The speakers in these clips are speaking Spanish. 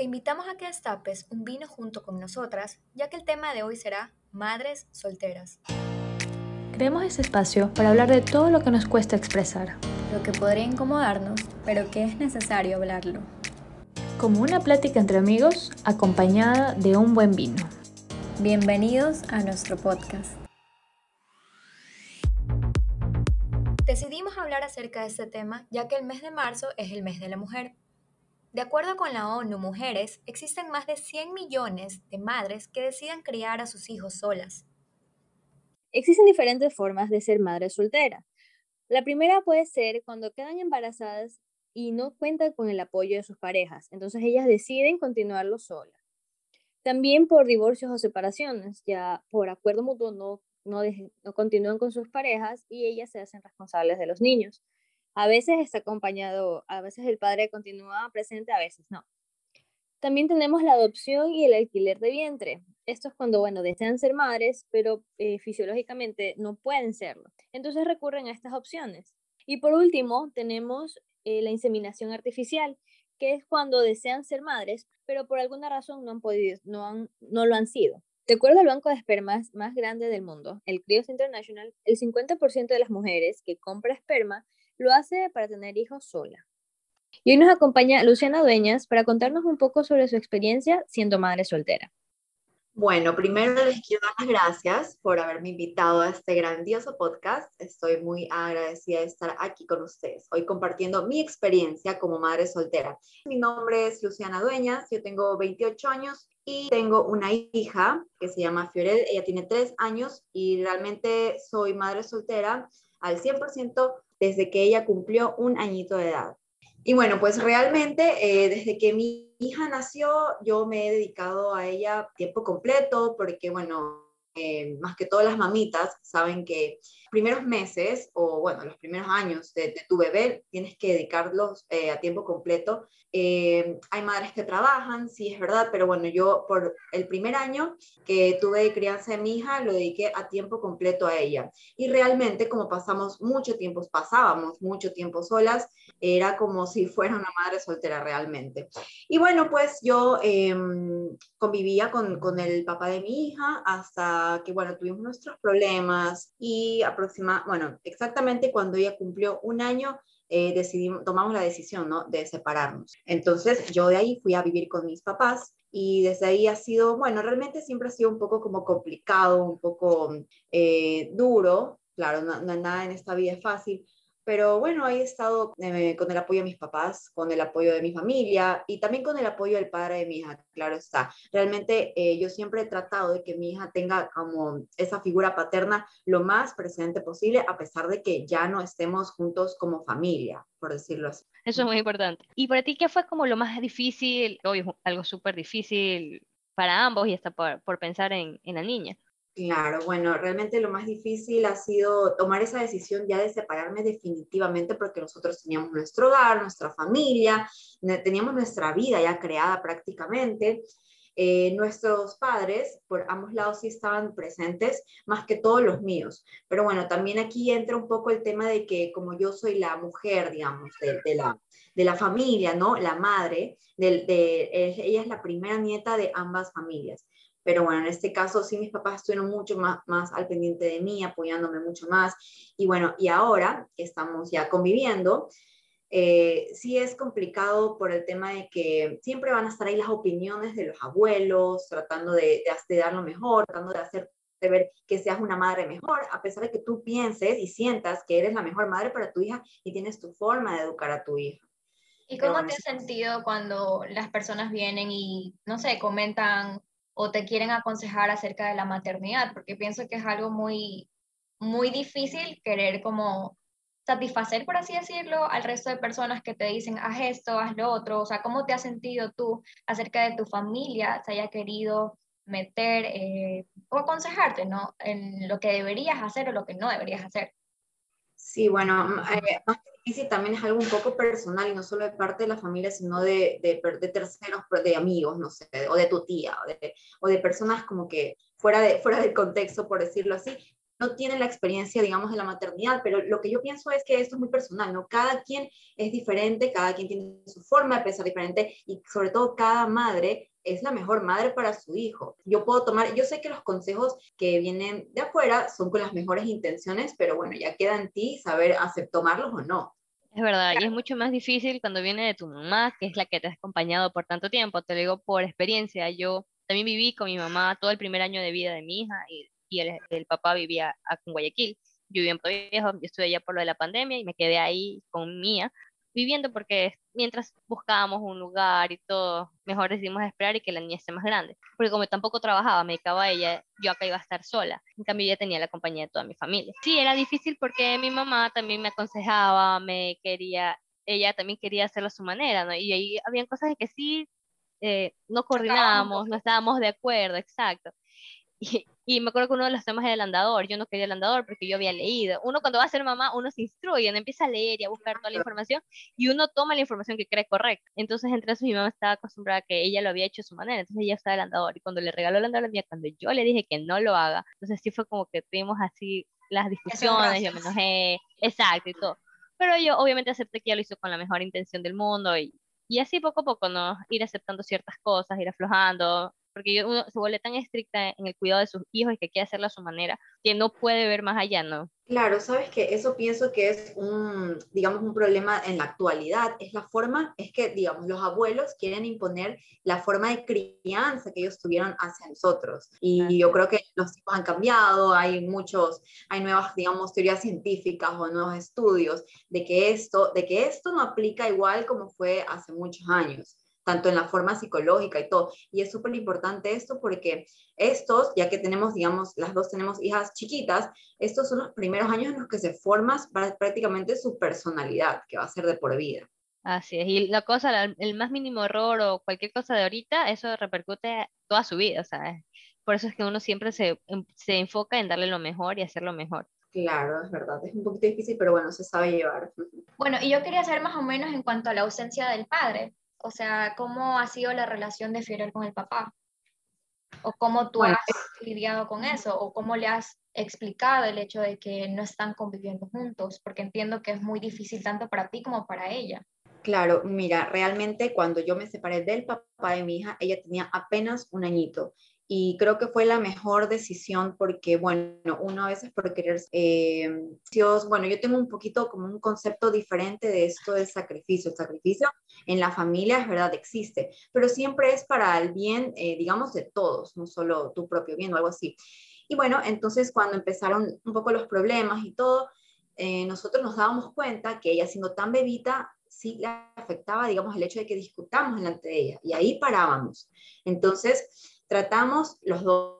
Te invitamos a que destapes un vino junto con nosotras, ya que el tema de hoy será Madres Solteras. Creemos ese espacio para hablar de todo lo que nos cuesta expresar. Lo que podría incomodarnos, pero que es necesario hablarlo. Como una plática entre amigos acompañada de un buen vino. Bienvenidos a nuestro podcast. Decidimos hablar acerca de este tema ya que el mes de marzo es el mes de la mujer. De acuerdo con la ONU Mujeres, existen más de 100 millones de madres que deciden criar a sus hijos solas. Existen diferentes formas de ser madre soltera. La primera puede ser cuando quedan embarazadas y no cuentan con el apoyo de sus parejas, entonces ellas deciden continuarlo solas. También por divorcios o separaciones, ya por acuerdo mutuo no no, continúan con sus parejas y ellas se hacen responsables de los niños. A veces está acompañado, a veces el padre continúa presente, a veces no. También tenemos la adopción y el alquiler de vientre. Esto es cuando, bueno, desean ser madres, pero eh, fisiológicamente no pueden serlo. Entonces recurren a estas opciones. Y por último, tenemos eh, la inseminación artificial, que es cuando desean ser madres, pero por alguna razón no han podido, no, han, no lo han sido. De acuerdo al banco de espermas más grande del mundo, el Crios International, el 50% de las mujeres que compra esperma lo hace para tener hijos sola. Y hoy nos acompaña Luciana Dueñas para contarnos un poco sobre su experiencia siendo madre soltera. Bueno, primero les quiero dar las gracias por haberme invitado a este grandioso podcast. Estoy muy agradecida de estar aquí con ustedes, hoy compartiendo mi experiencia como madre soltera. Mi nombre es Luciana Dueñas, yo tengo 28 años y tengo una hija que se llama Fiorel, ella tiene 3 años y realmente soy madre soltera al 100% desde que ella cumplió un añito de edad. Y bueno, pues realmente eh, desde que mi hija nació, yo me he dedicado a ella tiempo completo, porque bueno, eh, más que todas las mamitas saben que primeros meses o bueno, los primeros años de, tu bebé tienes que dedicarlos eh, a tiempo completo. Eh, hay madres que trabajan, sí es verdad, pero bueno, yo por el primer año que tuve de crianza de mi hija lo dediqué a tiempo completo a ella. Y realmente como pasamos mucho tiempo, pasábamos mucho tiempo solas, era como si fuera una madre soltera realmente. Y bueno, pues yo em, convivía con, con el papá de mi hija hasta que, bueno, tuvimos nuestros problemas y aproximadamente, bueno, exactamente cuando ella cumplió un año, eh, decidimos, tomamos la decisión ¿no? de separarnos. Entonces yo de ahí fui a vivir con mis papás y desde ahí ha sido, bueno, realmente siempre ha sido un poco como complicado, un poco eh, duro, claro, no, no, nada en esta vida es fácil, pero bueno, ahí he estado eh, con el apoyo de mis papás, con el apoyo de mi familia y también con el apoyo del padre de mi hija, claro está. Realmente eh, yo siempre he tratado de que mi hija tenga como esa figura paterna lo más presente posible, a pesar de que ya no estemos juntos como familia, por decirlo así. Eso es muy importante. ¿Y para ti qué fue como lo más difícil, obvio, algo súper difícil para ambos y hasta por, por pensar en, en la niña? Claro, bueno, realmente lo más difícil ha sido tomar esa decisión ya de separarme definitivamente porque nosotros teníamos nuestro hogar, nuestra familia, teníamos nuestra vida ya creada prácticamente. Eh, nuestros padres por ambos lados sí estaban presentes, más que todos los míos. Pero bueno, también aquí entra un poco el tema de que como yo soy la mujer, digamos, de, la, de la familia, ¿no? La madre, de, ella es la primera nieta de ambas familias. Pero bueno, en este caso sí mis papás estuvieron mucho más, más al pendiente de mí, apoyándome mucho más. Y bueno, y ahora que estamos ya conviviendo, eh, sí es complicado por el tema de que siempre van a estar ahí las opiniones de los abuelos, tratando de, de, dar lo mejor, tratando de hacerte ver que seas una madre mejor, a pesar de que tú pienses y sientas que eres la mejor madre para tu hija y tienes tu forma de educar a tu hija. ¿Y cómo te has sentido cuando las personas vienen y, no sé, comentan o te quieren aconsejar acerca de la maternidad, porque pienso que es algo muy, muy difícil querer como satisfacer, por así decirlo, al resto de personas que te dicen, haz esto, haz lo otro, o sea, ¿cómo te has sentido tú acerca de tu familia, se haya querido meter eh, o aconsejarte, ¿no? En lo que deberías hacer o lo que no deberías hacer. Sí, bueno, eh, más difícil también es algo un poco personal y no solo de parte de la familia, sino de, de, de terceros, de amigos, no sé, o de tu tía, o de, o de, personas como que fuera, de, fuera del contexto, por decirlo así, no tienen la experiencia, digamos, de la maternidad, pero lo que yo pienso es que esto es muy personal, ¿no? Cada quien es diferente, cada quien tiene su forma de pensar diferente y sobre todo cada madre es la mejor madre para su hijo. Yo puedo tomar, yo sé que los consejos que vienen de afuera son con las mejores intenciones, pero bueno, ya queda en ti saber hacer, tomarlos o no. Es verdad, y es mucho más difícil cuando viene de tu mamá, que es la que te ha acompañado por tanto tiempo. Te lo digo por experiencia. Yo también viví con mi mamá todo el primer año de vida de mi hija y, y el, el, papá vivía en Guayaquil. Yo vivía en Viejo, yo estuve allá por lo de la pandemia y me quedé ahí con Mía, viviendo porque mientras buscábamos un lugar y todo, mejor decidimos esperar y que la niña esté más grande. Porque como tampoco trabajaba, me dedicaba a ella, yo acá iba a estar sola. En cambio, ella tenía la compañía de toda mi familia. Sí, era difícil porque mi mamá también me aconsejaba, me quería, ella también quería hacerlo a su manera, ¿no? Y ahí habían cosas que sí, eh, no coordinábamos, no estábamos de acuerdo, exacto. Y, y, me acuerdo que uno de los temas era el andador. Yo no quería el andador porque yo había leído. Uno cuando va a ser mamá, uno se instruye, uno empieza a leer y a buscar toda la información y uno toma la información que cree correcta. Entonces, entre eso, mi mamá estaba acostumbrada a que ella lo había hecho a su manera. Entonces, ella estaba el andador. Y cuando le regaló el andador a mía, cuando yo le dije que no lo haga, entonces sí fue como que tuvimos así las discusiones, yo me enojé, exacto y todo. Pero yo obviamente acepté que ella lo hizo con la mejor intención del mundo y, y así poco a poco, ¿no? Ir aceptando ciertas cosas, ir aflojando, porque uno se vuelve tan estricta en el cuidado de sus hijos y que quiere hacerlo a su manera, que no puede ver más allá, ¿no? Claro, sabes que eso pienso que es un, digamos, un problema en la actualidad, es la forma, es que, digamos, los abuelos quieren imponer la forma de crianza que ellos tuvieron hacia nosotros. Y yo creo que los tiempos han cambiado, hay muchos, hay nuevas, digamos, teorías científicas o nuevos estudios de que esto, de que esto no aplica igual como fue hace muchos años tanto en la forma psicológica y todo. Y es súper importante esto porque estos, ya que tenemos, digamos, las dos tenemos hijas chiquitas, estos son los primeros años en los que se forma prácticamente su personalidad, que va a ser de por vida. Así es, y la cosa, el más mínimo error o cualquier cosa de ahorita, eso repercute toda su vida, o sea, por eso es que uno siempre se, em, se enfoca en darle lo mejor y hacerlo mejor. Claro, es verdad, es un poquito difícil, pero bueno, se sabe llevar. Bueno, y yo quería saber más o menos en cuanto a la ausencia del padre, o sea, ¿cómo ha sido la relación de Fiorel con el papá? ¿O cómo tú has lidiado con eso? ¿O cómo le has explicado el hecho de que no están conviviendo juntos? Porque entiendo que es muy difícil tanto para ti como para ella. Claro, mira, realmente cuando yo me separé del papá de mi hija, ella tenía apenas un añito y creo que fue la mejor decisión porque, bueno, uno a veces por querer, eh, bueno, yo tengo un poquito como un concepto diferente de esto del sacrificio. El sacrificio en la familia es verdad, existe, pero siempre es para el bien, eh, digamos, de todos, no solo tu propio bien o algo así. Y bueno, entonces cuando empezaron un poco los problemas y todo, eh, nosotros nos dábamos cuenta que ella siendo tan bebita, sí le afectaba, digamos, el hecho de que discutamos delante de ella, y ahí parábamos. Entonces, tratamos los dos,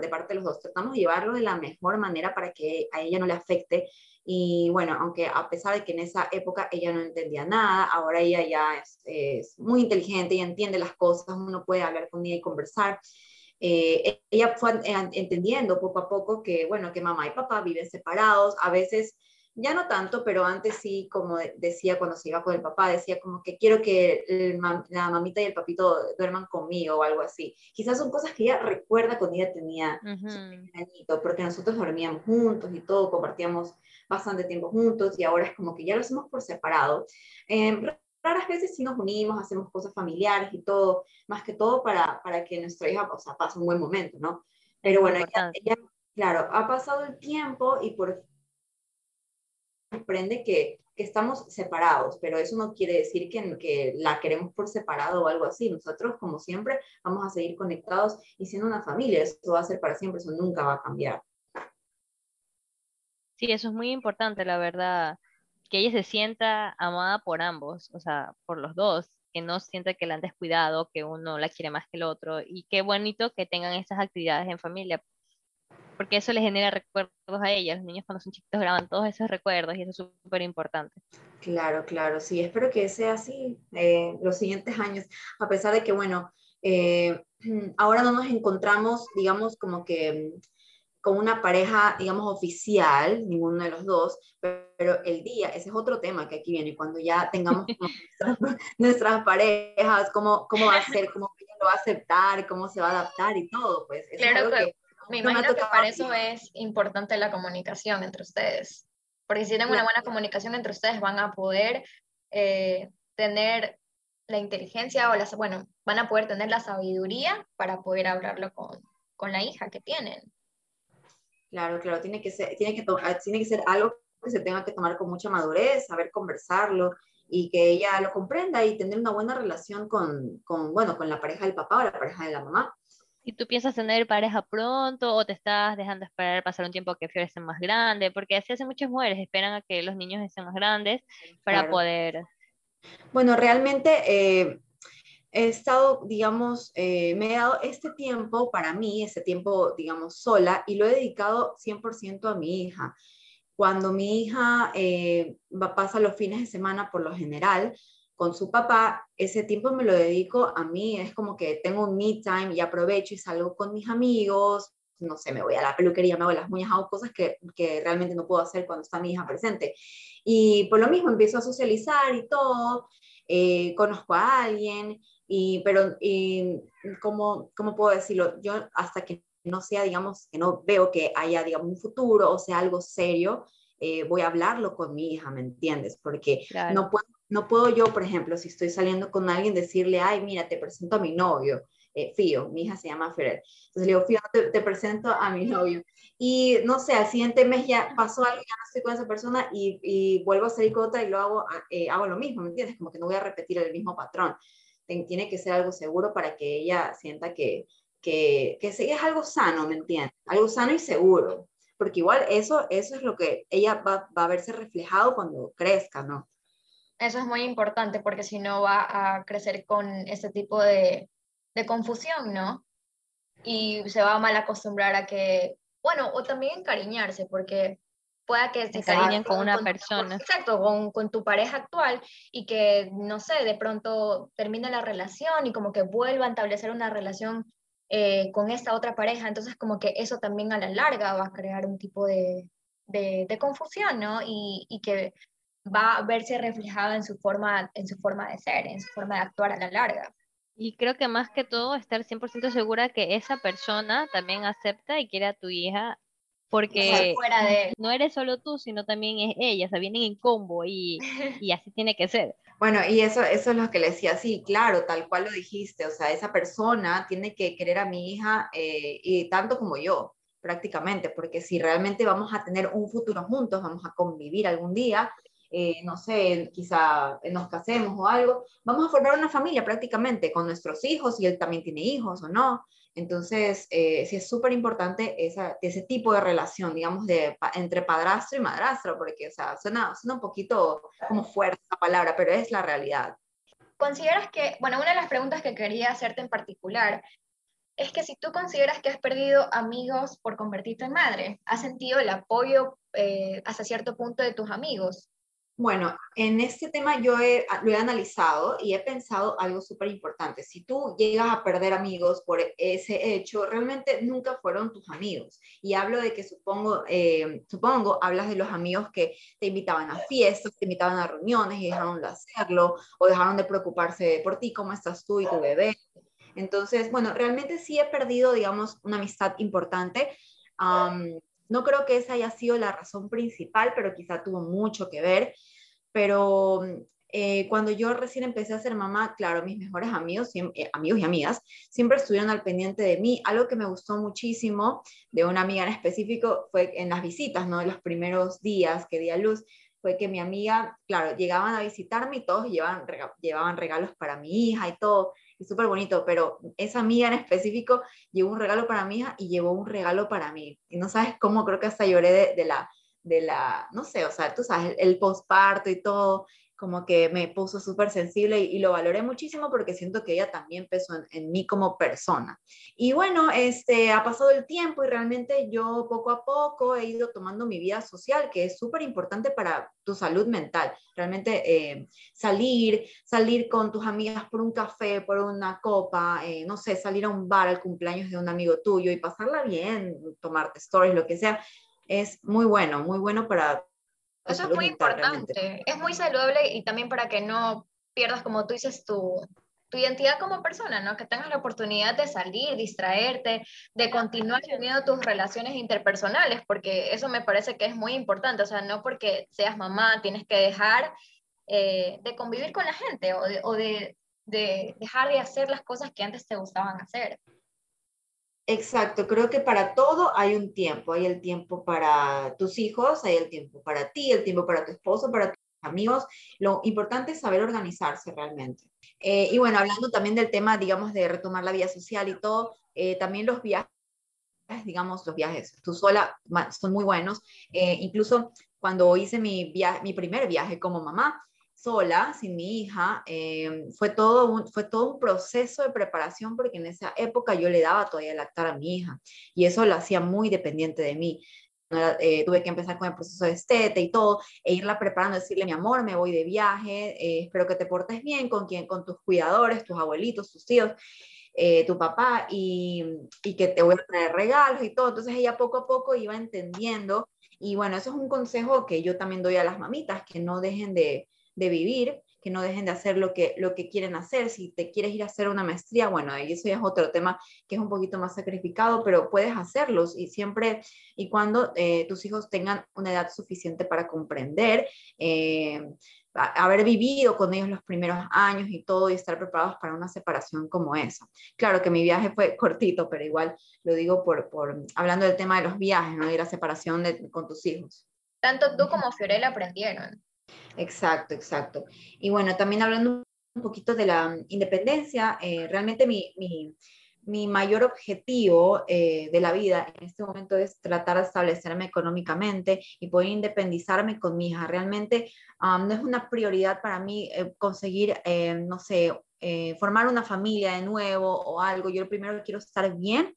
de parte de los dos, tratamos de llevarlo de la mejor manera para que a ella no le afecte. Y bueno, aunque a pesar de que en esa época ella no entendía nada, ahora ella ya es, muy inteligente y entiende las cosas, uno puede hablar con ella y conversar. Eh, ella fue entendiendo poco a poco que, bueno, que mamá y papá viven separados, a veces ya no tanto, pero antes sí, como decía cuando se iba con el papá, decía como que quiero que la mamita y el papito duerman conmigo o algo así. Quizás son cosas que ella recuerda cuando ella tenía su añito, porque nosotros dormíamos juntos y todo, compartíamos bastante tiempo juntos y ahora es como que ya lo hacemos por separado. Eh, raras veces sí nos unimos, hacemos cosas familiares y todo, más que todo para, para que nuestra hija o sea, pase un buen momento, ¿no? Pero bueno, ella, ella, claro, ha pasado el tiempo y por comprende que, que, estamos separados, pero eso no quiere decir que, que la queremos por separado o algo así. Nosotros, como siempre, vamos a seguir conectados y siendo una familia. Eso va a ser para siempre, eso nunca va a cambiar. Sí, eso es muy importante, la verdad, que ella se sienta amada por ambos, o sea, por los dos, que no sienta que la han descuidado, que uno la quiere más que el otro, y qué bonito que tengan esas actividades en familia, porque eso les genera recuerdos a ellas. Los niños cuando son chiquitos graban todos esos recuerdos y eso es súper importante. Claro, claro, sí, espero que sea así eh, los siguientes años, a pesar de que, bueno, eh, ahora no nos encontramos, digamos, como que con una pareja, digamos, oficial, ninguno de los dos, pero el día, ese es otro tema que aquí viene, cuando ya tengamos nuestras, parejas, cómo, cómo va a ser, cómo ella lo va a aceptar, cómo se va a adaptar y todo, pues eso es algo que Me no me imagino que para eso es importante la comunicación entre ustedes. Porque si tienen una buena comunicación entre ustedes, van a poder eh, tener la inteligencia o las, bueno, van a poder tener la sabiduría para poder hablarlo con, con la hija que tienen. Claro, claro, tiene que ser, tiene que, ah, tiene que ser algo que se tenga que tomar con mucha madurez, saber conversarlo y que ella lo comprenda y tener una buena relación con, con, bueno, con la pareja del papá o la pareja de la mamá. ¿Y tú piensas tener pareja pronto o te estás dejando esperar pasar un tiempo que Fiore esté más grande? Porque así hacen muchas mujeres, esperan a que los niños estén más grandes para Claro. poder... Bueno, realmente eh, he estado, digamos, eh, me he dado este tiempo para mí, ese tiempo, digamos, sola, y lo he dedicado 100% a mi hija. Cuando mi hija eh, va, pasa los fines de semana, por lo general, con su papá, ese tiempo me lo dedico a mí, es como que tengo un me time y aprovecho y salgo con mis amigos, no sé, me voy a la peluquería, me hago las uñas, hago cosas que, que realmente no puedo hacer cuando está mi hija presente. Y por lo mismo empiezo a socializar y todo, eh, conozco a alguien, y, pero y, ¿cómo, ¿cómo puedo decirlo? Yo hasta que no sea, digamos, que no veo que haya, digamos, un futuro o sea algo serio, eh, voy a hablarlo con mi hija, ¿me entiendes? Porque Claro. no, puedo, no puedo yo, por ejemplo, si estoy saliendo con alguien, decirle, ay, mira, te presento a mi novio, eh, Fío, mi hija se llama Fer. Entonces le digo, Fío, te, te presento a mi novio. Y no sé, al siguiente mes ya pasó algo, ya no estoy con esa persona y, y vuelvo a salir con otra y lo hago, eh, hago lo mismo, ¿me entiendes? Como que no voy a repetir el mismo patrón. Tiene que ser algo seguro para que ella sienta que, que, que es algo sano, ¿me entiendes? Algo sano y seguro. Porque igual eso, eso es lo que ella va, va a verse reflejado cuando crezca, ¿no? Eso es muy importante porque si no va a crecer con este tipo de, de confusión, ¿no? Y se va a mal acostumbrar a que, bueno, o también encariñarse, porque pueda que Se encariñen con una tu- persona. exacto, con, con tu pareja actual y que, no sé, de pronto termine la relación y como que vuelva a establecer una relación eh, con esta otra pareja. Entonces, como que eso también a la larga va a crear un tipo de, de, de confusión, ¿no? Y, y que va a verse reflejada en su forma, en su forma de ser, en su forma de actuar a la larga. Y creo que más que todo estar 100% segura que esa persona también acepta y quiere a tu hija porque fuera de él. no eres solo tú, sino también es ella, o sea, vienen en combo y, y así tiene que ser. Bueno, y eso, eso es lo que le decía, sí, claro, tal cual lo dijiste, o sea, esa persona tiene que querer a mi hija eh, y tanto como yo, prácticamente, porque si realmente vamos a tener un futuro juntos, vamos a convivir algún día, eh, no sé, quizá nos casemos o algo, vamos a formar una familia prácticamente con nuestros hijos, y él también tiene hijos o no. Entonces, eh, sí es súper importante ese tipo de relación, digamos, de, entre padrastro y madrastra, porque, o sea, suena, suena un poquito como fuerte la palabra, pero es la realidad. ¿Consideras que, bueno, una de las preguntas que quería hacerte en particular es que si tú consideras que has perdido amigos por convertirte en madre, ¿has sentido el apoyo eh, hasta cierto punto de tus amigos? Bueno, en este tema yo he- lo he analizado y he pensado algo súper importante. Si tú llegas a perder amigos por ese hecho, realmente nunca fueron tus amigos. Y hablo de que supongo, eh, supongo, hablas de los amigos que te invitaban a fiestas, te invitaban a reuniones y dejaron de hacerlo, o dejaron de preocuparse por ti, cómo estás tú y tu bebé. Entonces, bueno, realmente sí he perdido, digamos, una amistad importante. Am, no creo que esa haya sido la razón principal, pero quizá tuvo mucho que ver. Pero eh, cuando yo recién empecé a ser mamá, claro, mis mejores amigos, eh, amigos y amigas siempre estuvieron al pendiente de mí. Algo que me gustó muchísimo de una amiga en específico fue en las visitas, ¿no? En los primeros días que di a luz, fue que mi amiga, claro, llegaban a visitarme y todos llevaban, llevaban regalos para mi hija y todo, y súper bonito, pero esa amiga en específico llevó un regalo para mi hija y llevó un regalo para mí. Y no sabes cómo, creo que hasta lloré de la, de la, no sé, o sea, tú sabes, el, el posparto y todo, como que me puso súper sensible y, lo valoré muchísimo porque siento que ella también pesó en, en mí como persona. Y bueno, este, ha pasado el tiempo y realmente yo poco a poco he ido tomando mi vida social, que es súper importante para tu salud mental. Realmente eh, salir, salir con tus amigas por un café, por una copa, eh, no sé, salir a un bar al cumpleaños de un amigo tuyo y pasarla bien, tomarte stories, lo que sea, es muy bueno, muy bueno para Eso es muy realmente. importante, es muy saludable y también para que no pierdas, como tú dices, tu, tu identidad como persona, ¿no? Que tengas la oportunidad de salir, distraerte, de continuar teniendo tus relaciones interpersonales, porque eso me parece que es muy importante, o sea, no porque seas mamá tienes que dejar eh, de convivir con la gente o, de, o de, de dejar de hacer las cosas que antes te gustaban hacer. Exacto, creo que para todo hay un tiempo, hay el tiempo para tus hijos, hay el tiempo para ti, el tiempo para tu esposo, para tus amigos. Lo importante es saber organizarse realmente. Eh, y bueno, hablando también del tema, digamos, de retomar la vida social y todo, eh, también los viajes, digamos, los viajes, tú sola, son muy buenos. Eh, incluso cuando hice mi, mi primer viaje como mamá, sola, sin mi hija, em, fue, todo un, fue todo un proceso de preparación porque en esa época yo le daba todavía lactar a mi hija y eso lo hacía muy dependiente de mí. Eh, tuve que empezar con el proceso de estete y todo, e irla preparando, decirle, mi amor, me voy de viaje, eh, espero que te portes bien con, quien, con tus cuidadores, tus abuelitos, tus tíos, eh, tu papá, y, y, que te voy a traer regalos y todo. Entonces ella poco a poco iba entendiendo, y bueno, eso es un consejo que yo también doy a las mamitas, que no dejen de, de vivir, que no dejen de hacer lo que, lo que quieren hacer. Si te quieres ir a hacer una maestría, bueno, y eso ya es otro tema que es un poquito más sacrificado, pero puedes hacerlos y siempre y cuando eh, tus hijos tengan una edad suficiente para comprender. Eh, haber vivido con ellos los primeros años y todo y estar preparados para una separación como esa. Claro que mi viaje fue cortito, pero igual lo digo por, por hablando del tema de los viajes, ¿no? Y la separación de, con tus hijos. Tanto tú como Fiorella aprendieron. Exacto, exacto. Y bueno, también hablando un poquito de la independencia, eh, realmente mi, mi, mayor objetivo eh, de la vida en este momento es tratar de establecerme económicamente y poder independizarme con mi hija. Realmente no es una prioridad para mí eh, conseguir, no sé, formar una familia de nuevo o algo. Yo primero quiero estar bien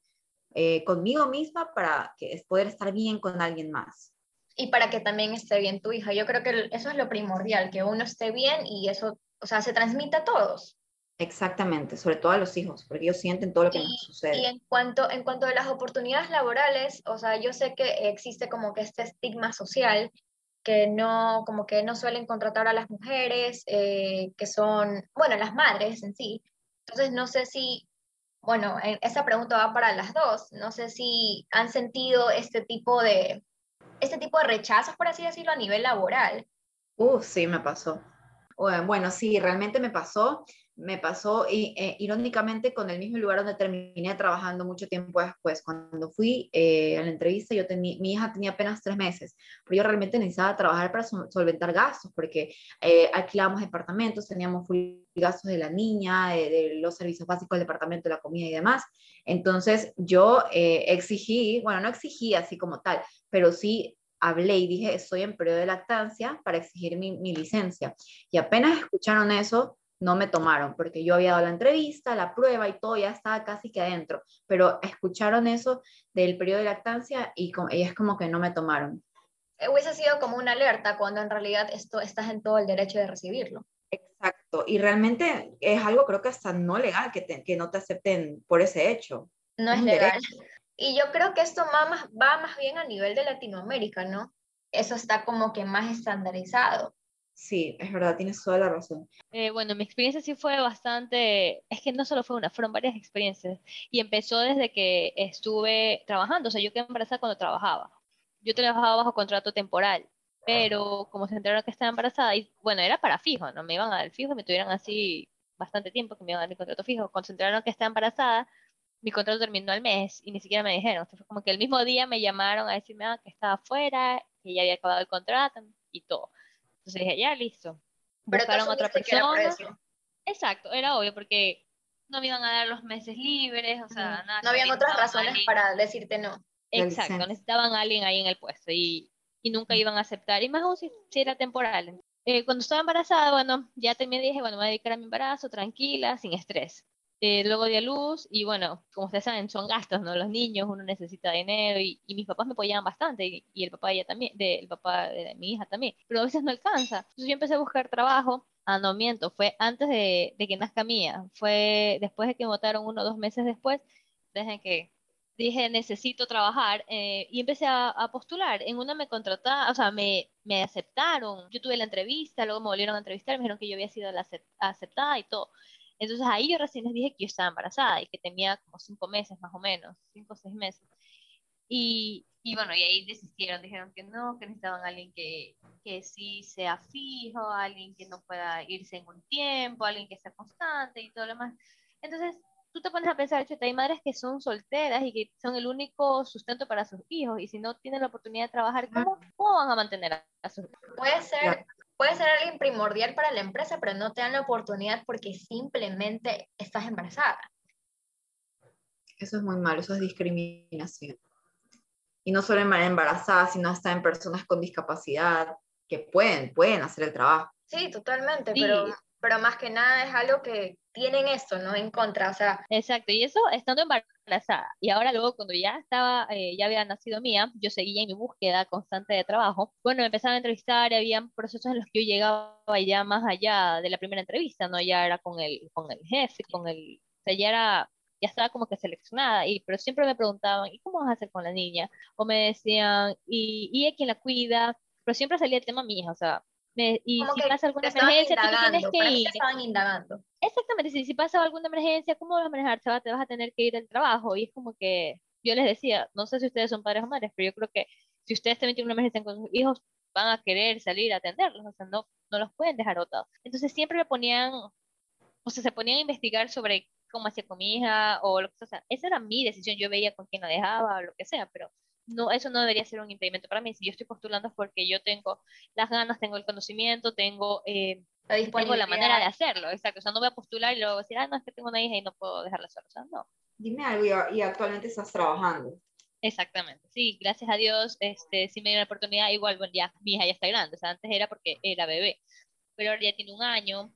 conmigo misma para poder estar bien con alguien más y para que también esté bien tu hija. Yo creo que eso es lo primordial, que uno esté bien y eso, o sea, se transmite a todos. Exactamente, sobre todo a los hijos, porque ellos sienten todo lo que nos sucede. Y en cuanto, en cuanto a las oportunidades laborales, o sea, yo sé que existe como que este estigma social que no, como que no suelen contratar a las mujeres, eh, que son, bueno, las madres en sí. Entonces, no sé si, bueno, esa pregunta va para las dos, no sé si han sentido este tipo de, este tipo de rechazos, por así decirlo, a nivel laboral. Uh, sí, me pasó. Bueno, sí, realmente me pasó. Me pasó y, eh, irónicamente con el mismo lugar donde terminé trabajando mucho tiempo después. Cuando fui eh, a la entrevista, yo tenía, mi hija tenía apenas tres meses, pero yo realmente necesitaba trabajar para solventar gastos, porque eh, alquilábamos departamentos, teníamos gastos de la niña, de, de, los servicios básicos del departamento, de la comida y demás. Entonces yo exigí, bueno, no exigí así como tal, pero sí hablé y dije, estoy en periodo de lactancia para exigir mi, licencia. Y apenas escucharon eso, no me tomaron, porque yo había dado la entrevista, la prueba y todo, ya estaba casi que adentro, pero escucharon eso del periodo de lactancia y, es como que no me tomaron. Eh, hubiese sido como una alerta cuando en realidad esto estás en todo el derecho de recibirlo. Exacto, y realmente es algo creo que hasta no legal que, que no te acepten por ese hecho. No es, legal. Y yo creo que esto va más, va más bien a nivel de Latinoamérica, ¿no? Eso está como que más estandarizado. Sí, es verdad, tienes toda la razón. Eh, bueno, mi experiencia sí fue bastante, es que no solo fue una, fueron varias experiencias. Y empezó desde que estuve trabajando, o sea, yo quedé embarazada cuando trabajaba. Yo trabajaba bajo contrato temporal, pero como se enteraron que estaba embarazada, y bueno, era para fijo, no me iban a dar el fijo, me tuvieron así bastante tiempo que me iban a dar el contrato fijo. Cuando se enteraron que estaba embarazada, mi contrato terminó al mes y ni siquiera me dijeron. fue como que el mismo día me llamaron a decirme ah, que estaba fuera, que ya había acabado el contrato y todo. Entonces dije, ya listo. Buscaron otra persona. Exacto, era obvio porque no me iban a dar los meses libres, o sea, nada. No habían otras razones para decirte no. Exacto, necesitaban a alguien ahí en el puesto y, y nunca iban a aceptar, y más aún si, era temporal. Eh, cuando estaba embarazada, bueno, ya terminé y dije, bueno, me voy a dedicar a mi embarazo, tranquila, sin estrés. Eh, luego di a luz y bueno, como ustedes saben, son gastos, ¿no? Los niños, uno necesita dinero y, mis papás me apoyaban bastante y, el papá ella también, de, el papá de, mi hija también, pero a veces no alcanza. Entonces yo empecé a buscar trabajo, ah, no miento, fue antes de, que nazca mía, fue después de que votaron uno o dos meses después, desde que dije necesito trabajar eh, y empecé a, postular. En una me contrataron, o sea, me, me aceptaron. Yo tuve la entrevista, luego me volvieron a entrevistar, me dijeron que yo había sido la aceptada y todo. Entonces ahí yo recién les dije que yo estaba embarazada y que tenía como cinco meses más o menos, cinco o seis meses. Y, y bueno, y ahí desistieron, dijeron que no, que necesitaban a alguien que, que sí sea fijo, alguien que no pueda irse en un tiempo, alguien que sea constante y todo lo demás. Entonces, tú te pones a pensar, que hay madres que son solteras y que son el único sustento para sus hijos y si no tienen la oportunidad de trabajar, ¿cómo, cómo van a mantener a sus hijos? Puede ser, puede ser alguien primordial para la empresa, pero no te dan la oportunidad porque simplemente estás embarazada. Eso es muy malo, eso es discriminación y no solo en embarazadas, sino hasta en personas con discapacidad que pueden, pueden hacer el trabajo. Sí, totalmente, Pero, pero más que nada es algo que tienen esto, ¿no? En contra, o sea. Exacto, y eso estando embarazada. Y ahora luego cuando ya estaba, eh, ya había nacido mía, yo seguía en mi búsqueda constante de trabajo. Bueno, me empezaban a entrevistar y había procesos en los que yo llegaba ya más allá de la primera entrevista, ¿no? Ya era con el, con el jefe, con el, o sea, ya era ya estaba como que seleccionada, y, pero siempre me preguntaban, ¿y cómo vas a hacer con la niña? O me decían, ¿y, y es quien la cuida? Pero siempre salía el tema mía, o sea, me, y si pasa alguna emergencia, tú tienes que ir. Estaban indagando. Exactamente, si, si pasa alguna emergencia, ¿cómo vas a manejar? Te vas, te vas a tener que ir al trabajo, y es como que yo les decía, no sé si ustedes son padres o madres, pero yo creo que si ustedes también tienen una emergencia con sus hijos, van a querer salir a atenderlos, o sea, no, no los pueden dejar botados. Entonces siempre me ponían, o sea, se ponían a investigar sobre cómo hacía con mi hija o lo que sea. Esa era mi decisión, yo veía con quién la dejaba o lo que sea, pero no, eso no debería ser un impedimento para mí. Si yo estoy postulando es porque yo tengo las ganas, tengo el conocimiento, tengo, eh, la, tengo la manera de hacerlo, exacto. O sea, no voy a postular y luego decir, ah, no, es que tengo una hija y no puedo dejarla sola. O sea, no. Dime algo, y actualmente estás trabajando. Exactamente, sí, gracias a Dios, este, sí me dio la oportunidad, igual, bueno, ya, mi hija ya está grande, o sea, antes era porque era bebé, pero ahora ya tiene un año,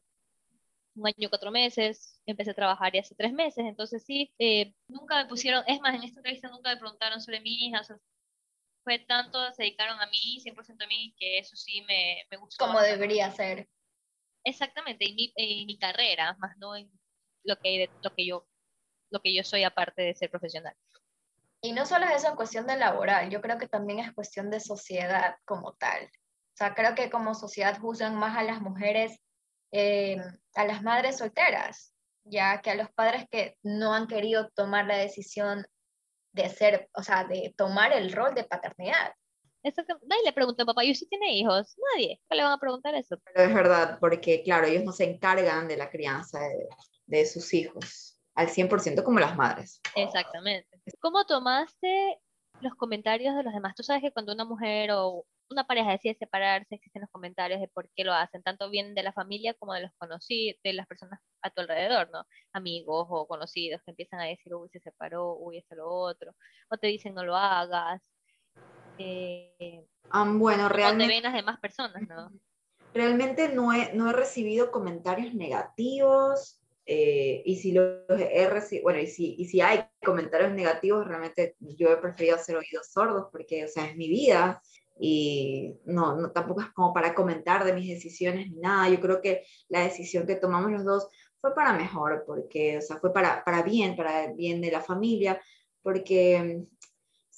un año, cuatro meses, empecé a trabajar y hace tres meses, entonces sí, eh, nunca me pusieron, es más, en esta entrevista nunca me preguntaron sobre mi hija, fue tanto, se dedicaron a mí, 100% a mí, que eso sí me, me gustó. Como debería ser. Exactamente, en mi, en mi carrera, más no en lo que, lo, que yo, lo que yo soy aparte de ser profesional. Y no solo es eso cuestión de laboral, yo creo que también es cuestión de sociedad como tal. O sea, creo que como sociedad juzgan más a las mujeres eh, a las madres solteras, ya que a los padres que no han querido tomar la decisión de ser, o sea, de tomar el rol de paternidad. Nadie le pregunta a papá, ¿y usted tiene hijos? Nadie. ¿Qué le van a preguntar eso? Pero es verdad, porque claro, ellos no se encargan de la crianza de, de sus hijos al 100% como las madres. Exactamente. ¿Cómo tomaste los comentarios de los demás? Tú sabes que cuando una mujer o una pareja decide separarse, existen los comentarios de por qué lo hacen, tanto bien de la familia como de los conocidos, de las personas a tu alrededor, ¿no? Amigos o conocidos que empiezan a decir, uy, se separó, uy, esto lo otro, o te dicen, no lo hagas. Eh, bueno, realmente. Te ven las demás personas, ¿no? Realmente no he, no he recibido comentarios negativos. Eh, y si lo he recibido, bueno, y si, y si hay comentarios negativos, realmente yo he preferido hacer oídos sordos porque, o sea, es mi vida y no, no, tampoco es como para comentar de mis decisiones ni nada. Yo creo que la decisión que tomamos los dos fue para mejor, porque, o sea, fue para, para bien, para el bien de la familia, porque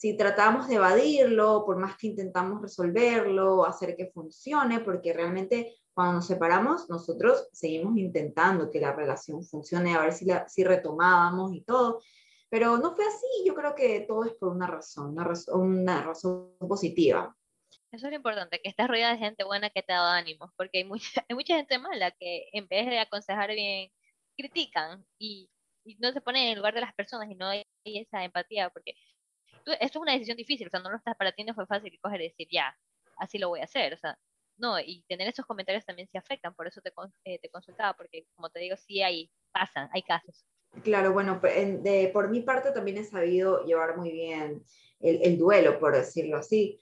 si tratamos de evadirlo, por más que intentamos resolverlo, hacer que funcione, porque realmente cuando nos separamos, nosotros seguimos intentando que la relación funcione, a ver si, la, si retomábamos y todo, pero no fue así, yo creo que todo es por una razón, una razón, una razón positiva. Eso es lo importante, que estés rodeada de gente buena que te da ánimos, porque hay mucha, hay mucha gente mala que en vez de aconsejar bien, critican y, y no se ponen en el lugar de las personas y no hay esa empatía, porque esto es una decisión difícil, o sea, no lo estás para ti, no fue fácil coger y decir, ya, así lo voy a hacer, o sea, no, y tener esos comentarios también se afectan, por eso te, eh, te consultaba, porque como te digo, sí hay, pasan, hay casos. Claro, bueno, de, por mi parte también he sabido llevar muy bien el, el duelo, por decirlo así.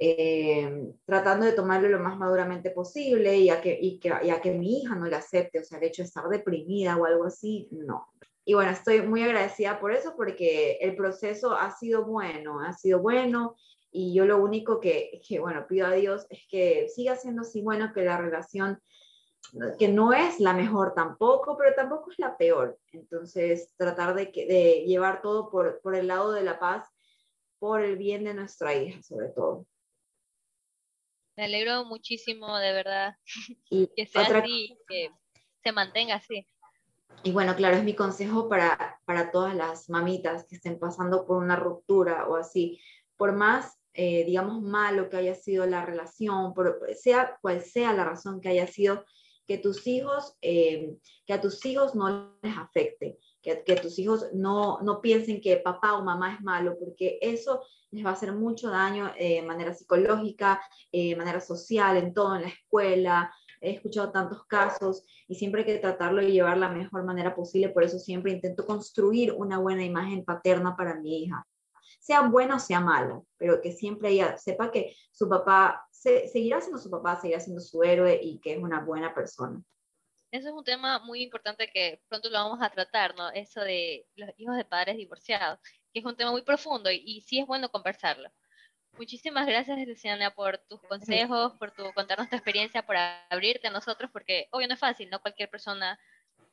Eh, tratando de tomarlo lo más maduramente posible y a, que, y, que, y a que mi hija no le acepte, o sea, el hecho de estar deprimida o algo así, no. Y bueno, estoy muy agradecida por eso porque el proceso ha sido bueno, ha sido bueno y yo lo único que, que bueno, pido a Dios es que siga siendo así bueno, que la relación, que no es la mejor tampoco, pero tampoco es la peor. Entonces, tratar de, de llevar todo por, por el lado de la paz, por el bien de nuestra hija, sobre todo. Me alegro muchísimo, de verdad, que sea así, que se mantenga así. Y bueno, claro, es mi consejo para, para todas las mamitas que estén pasando por una ruptura o así. Por más, eh, digamos, malo que haya sido la relación, por, sea cual sea la razón que haya sido, que tus hijos, eh, que a tus hijos no les afecte, que, tus hijos no, no piensen que papá o mamá es malo, porque eso les va a hacer mucho daño eh, de manera psicológica, de manera social, en todo, en la escuela, he escuchado tantos casos y siempre hay que tratarlo y llevar la mejor manera posible, por eso siempre intento construir una buena imagen paterna para mi hija, sea buena o sea mala, pero que siempre ella sepa que su papá seguirá siendo su papá, seguirá siendo su héroe y que es una buena persona. Eso es un tema muy importante que pronto lo vamos a tratar, ¿no? Eso de los hijos de padres divorciados, que es un tema muy profundo y, y sí es bueno conversarlo. Muchísimas gracias, Luciana, por tus consejos, por tu contarnos tu experiencia, por abrirte a nosotros, porque obvio no es fácil, no cualquier persona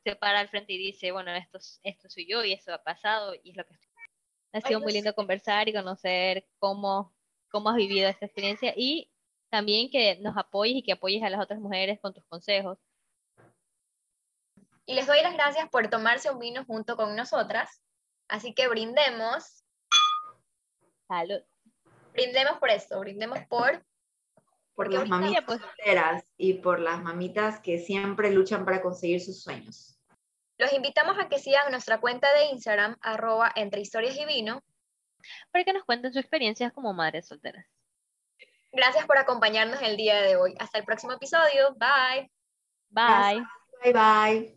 se para al frente y dice, bueno, esto, esto soy yo y eso ha pasado y es lo que estoy. Ha sido muy lindo conversar y conocer cómo, cómo has vivido esta experiencia y también que nos apoyes y que apoyes a las otras mujeres con tus consejos. Y les doy las gracias por tomarse un vino junto con nosotras. Así que brindemos. Salud brindemos por esto, brindemos por... Por las mamitas pues, y por las mamitas que siempre luchan para conseguir sus sueños. Los invitamos a que sigan nuestra cuenta de Instagram, arroba entre historias y vino, para que nos cuenten sus experiencias como madres solteras. Gracias por acompañarnos el día de hoy. Hasta el próximo episodio. Bye. Bye. Bye bye.